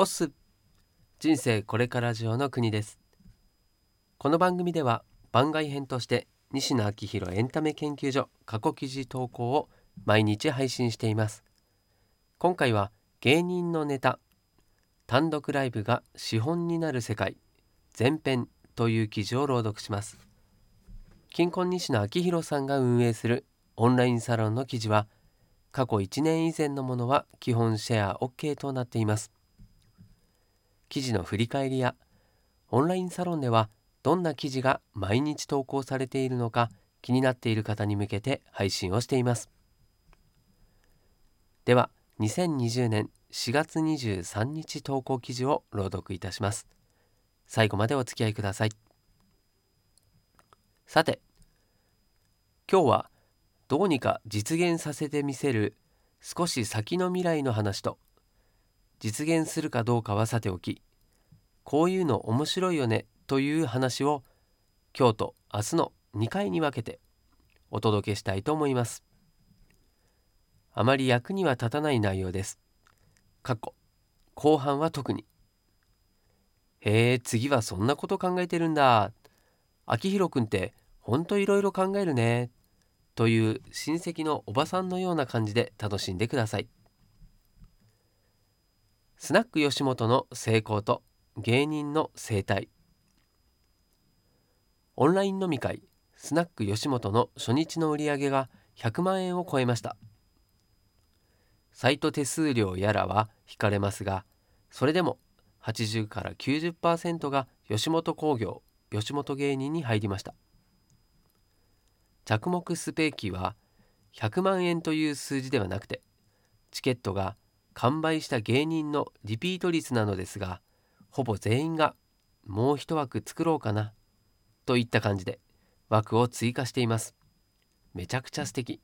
オス。人生これから上の国です。この番組では番外編として西野昭弘エンタメ研究所過去記事投稿を毎日配信しています。今回は芸人のネタ単独ライブが資本になる世界前編という記事を朗読します。金婚西野昭弘さんが運営するオンラインサロンの記事は過去1年以前のものは基本シェア OK となっています。記事の振り返りやオンラインサロンではどんな記事が毎日投稿されているのか気になっている方に向けて配信をしています。では2020年4月23日投稿記事を朗読いたします。最後までお付き合いください。さて今日はどうにか実現させてみせる少し先の未来の話と実現するかどうかはさておきこういうの面白いよねという話を今日と明日の2回に分けてお届けしたいと思います。あまり役には立たない内容です。過去後半は特に。へえ次はそんなこと考えてるんだ。秋広くんってほんといろいろ考えるね。という親戚のおばさんのような感じで楽しんでください。スナック吉本の成功と芸人の生態。オンライン飲み会スナック吉本の初日の売り上げが100万円を超えました。サイト手数料やらは引かれますがそれでも80から90%が吉本興業吉本芸人に入りました。着目すべきは100万円という数字ではなくてチケットが完売した芸人のリピート率なのですがほぼ全員がもう一枠作ろうかなといった感じで枠を追加しています。めちゃくちゃ素敵。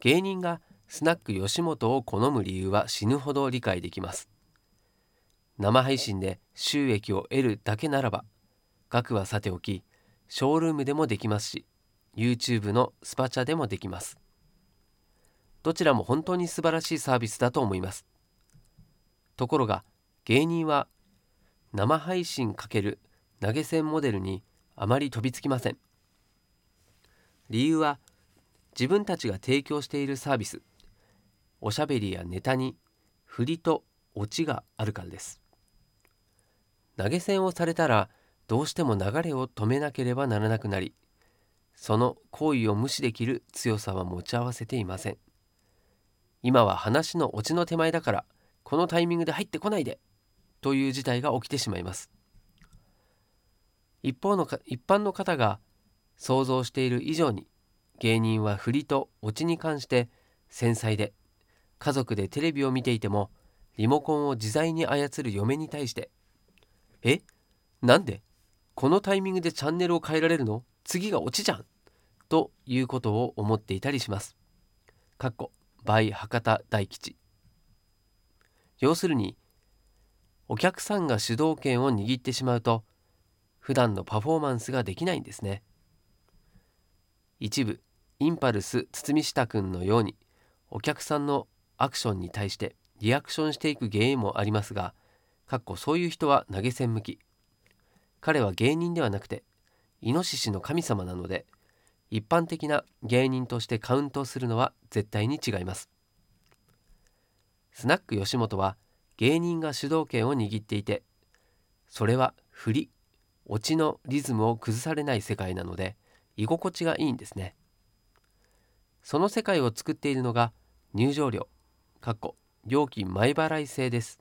芸人がスナック吉本を好む理由は死ぬほど理解できます。生配信で収益を得るだけならば額はさておきショールームでもできますし YouTube のスパチャでもできます。どちらも本当に素晴らしいサービスだと思います。ところが芸人は生配信×投げ銭モデルにあまり飛びつきません。理由は自分たちが提供しているサービスおしゃべりやネタに振りとオチがあるからです。投げ銭をされたらどうしても流れを止めなければならなくなりその行為を無視できる強さは持ち合わせていません。今は話のオチの手前だからこのタイミングで入ってこないでという事態が起きてしまいます一方の一般の方が想像している以上に芸人は振りとオチに関して繊細で家族でテレビを見ていてもリモコンを自在に操る嫁に対して「え？なんで？このタイミングでチャンネルを変えられるの？次がオチじゃん!」ということを思っていたりします。かっこ by 博多大吉。要するにお客さんが主導権を握ってしまうと普段のパフォーマンスができないんですね。一部インパルス堤下くんのようにお客さんのアクションに対してリアクションしていく原因もありますがかっこそういう人は投げ銭向き。彼は芸人ではなくてイノシシの神様なので一般的な芸人としてカウントするのは絶対に違います。スナック吉本は芸人が主導権を握っていてそれは振りオチのリズムを崩されない世界なので居心地がいいんですね。その世界を作っているのが入場料料金前払い制です。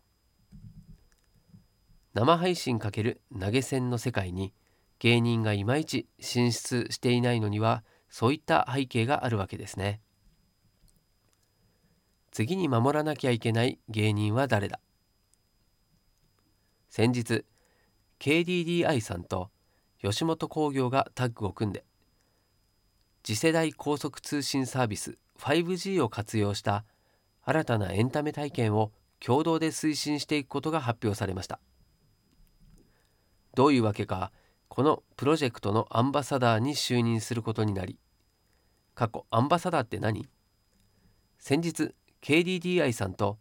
生配信×投げ銭の世界に芸人がいまいち進出していないのにはそういった背景があるわけですね。次に守らなきゃいけない芸人は誰だ？先日 KDDI さんと吉本興業がタッグを組んで次世代高速通信サービス 5G を活用した新たなエンタメ体験を共同で推進していくことが発表されました。どういうわけかこのプロジェクトのアンバサダーに就任することになり過去アンバサダーって何？先日 KDDI さんと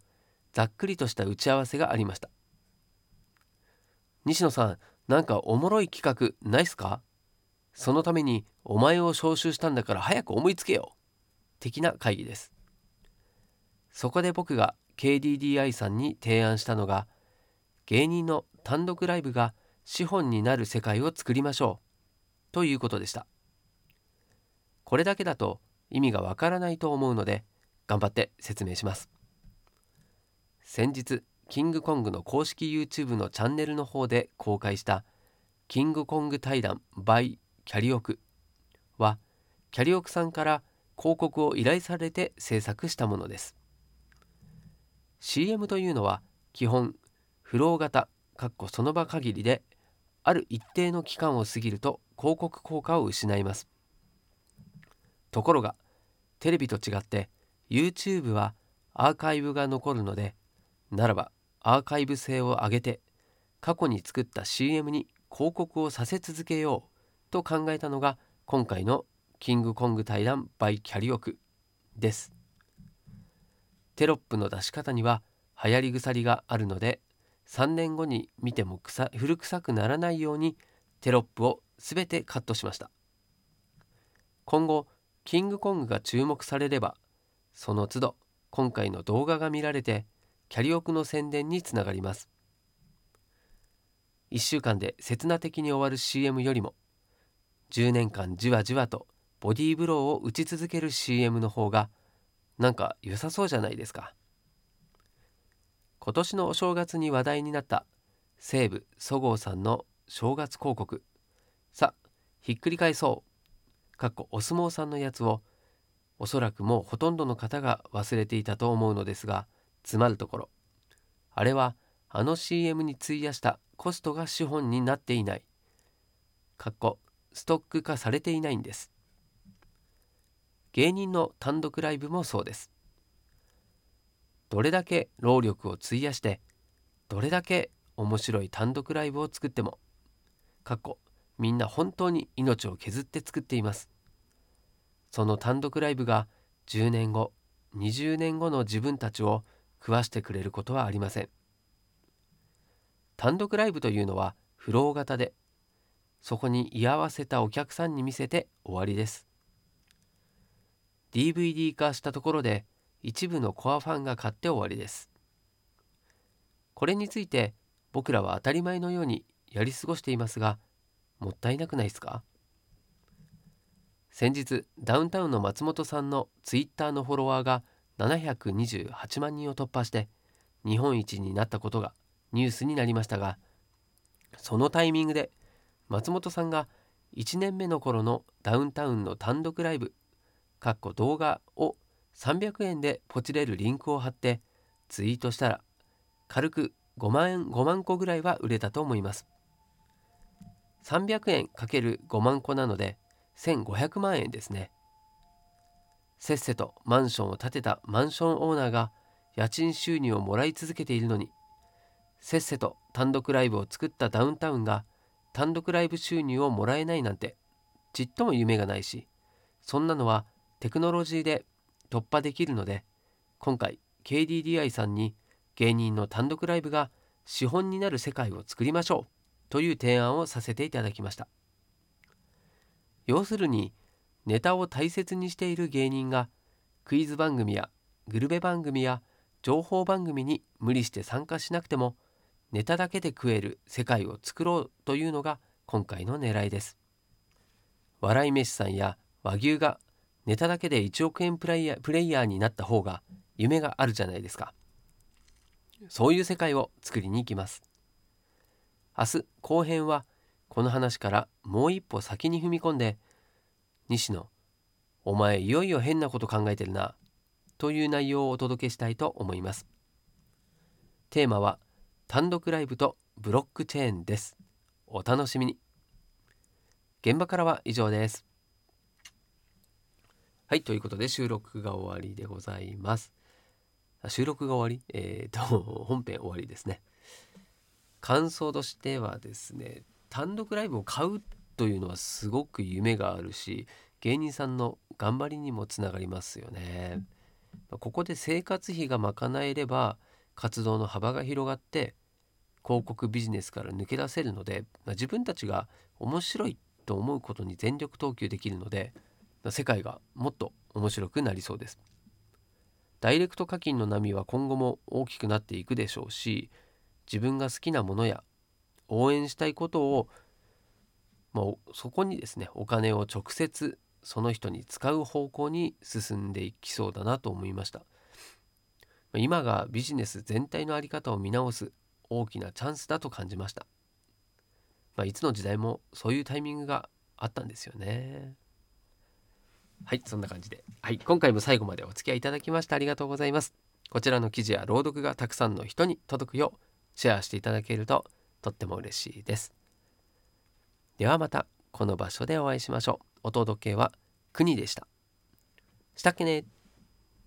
ざっくりとした打ち合わせがありました。西野さんなんかおもろい企画ないっすか？そのためにお前を招集したんだから早く思いつけよ。的な会議です。そこで僕が KDDI さんに提案したのが芸人の単独ライブが資本になる世界を作りましょう。ということでした。これだけだと意味がわからないと思うので頑張って説明します。先日キングコングの公式 YouTube のチャンネルの方で公開したキングコング対談 by キャリオクはキャリオクさんから広告を依頼されて制作したものです。CM というのは基本フロー型かっこその場限りである一定の期間を過ぎると広告効果を失います。ところがテレビと違って YouTube はアーカイブが残るのでならばアーカイブ性を上げて過去に作った CM に広告をさせ続けようと考えたのが今回のキングコング対談 by キャリオクです。テロップの出し方には流行り腐があるので3年後に見ても古臭くならないようにテロップを全てカットしました。今後キングコングが注目されればその都度今回の動画が見られてキャリオクの宣伝につながります。1週間で刹那的に終わる CM よりも10年間じわじわとボディーブローを打ち続ける CM の方がなんか良さそうじゃないですか。今年のお正月に話題になった西武そごうさんの正月広告。さひっくり返そう。かっこお相撲さんのやつをおそらくもうほとんどの方が忘れていたと思うのですがつまるところ。あれはあの CM に費やしたコストが資本になっていない。かっこストック化されていないんです。芸人の単独ライブもそうです。どれだけ労力を費やしてどれだけ面白い単独ライブを作ってもかっこみんな本当に命を削って作っています。その単独ライブが10年後20年後の自分たちを食わしてくれることはありません。単独ライブというのはフロー型でそこに居合わせたお客さんに見せて終わりです。DVD 化したところで一部のコアファンが買って終わりです。これについて僕らは当たり前のようにやり過ごしていますがもったいなくないですか？先日ダウンタウンの松本さんのツイッターのフォロワーが728万人を突破して日本一になったことがニュースになりましたがそのタイミングで松本さんが1年目の頃のダウンタウンの単独ライブかっこ動画を300円でポチれるリンクを貼ってツイートしたら軽く5万円5万個ぐらいは売れたと思います。300円 ×5 万個なので1500万円ですね。せっせとマンションを建てたマンションオーナーが家賃収入をもらい続けているのにせっせと単独ライブを作ったダウンタウンが単独ライブ収入をもらえないなんてちっとも夢がないしそんなのはテクノロジーで突破できるので今回 KDDI さんに芸人の単独ライブが資本になる世界を作りましょうという提案をさせていただきました要するにネタを大切にしている芸人がクイズ番組やグルメ番組や情報番組に無理して参加しなくてもネタだけで食える世界を作ろうというのが今回の狙いです。笑い飯さんや和牛がネタだけで1億円プレイヤープレイヤーになった方が夢があるじゃないですか。そういう世界を作りに行きます。明日後編はこの話からもう一歩先に踏み込んで西野お前いよいよ変なこと考えてるなという内容をお届けしたいと思います。テーマは単独ライブとブロックチェーンです。お楽しみに。現場からは以上です。はい、ということで収録が終わりでございます。収録が終わり？えっ、ー、と、本編終わりですね。感想としてはですね、単独ライブを買うというのはすごく夢があるし、芸人さんの頑張りにもつながりますよね。ここで生活費が賄えれば、活動の幅が広がって広告ビジネスから抜け出せるので、まあ、自分たちが面白いと思うことに全力投球できるので、世界がもっと面白くなりそうです。ダイレクト課金の波は今後も大きくなっていくでしょうし自分が好きなものや応援したいことを、まあ、そこにですねお金を直接その人に使う方向に進んでいきそうだなと思いました。今がビジネス全体の在り方を見直す大きなチャンスだと感じました、まあ、いつの時代もそういうタイミングがあったんですよね。はいそんな感じで、はい、今回も最後までお付き合いいただきましてありがとうございます。こちらの記事や朗読がたくさんの人に届くようシェアしていただけるととっても嬉しいです。ではまたこの場所でお会いしましょう。お届けは国でした。したっけね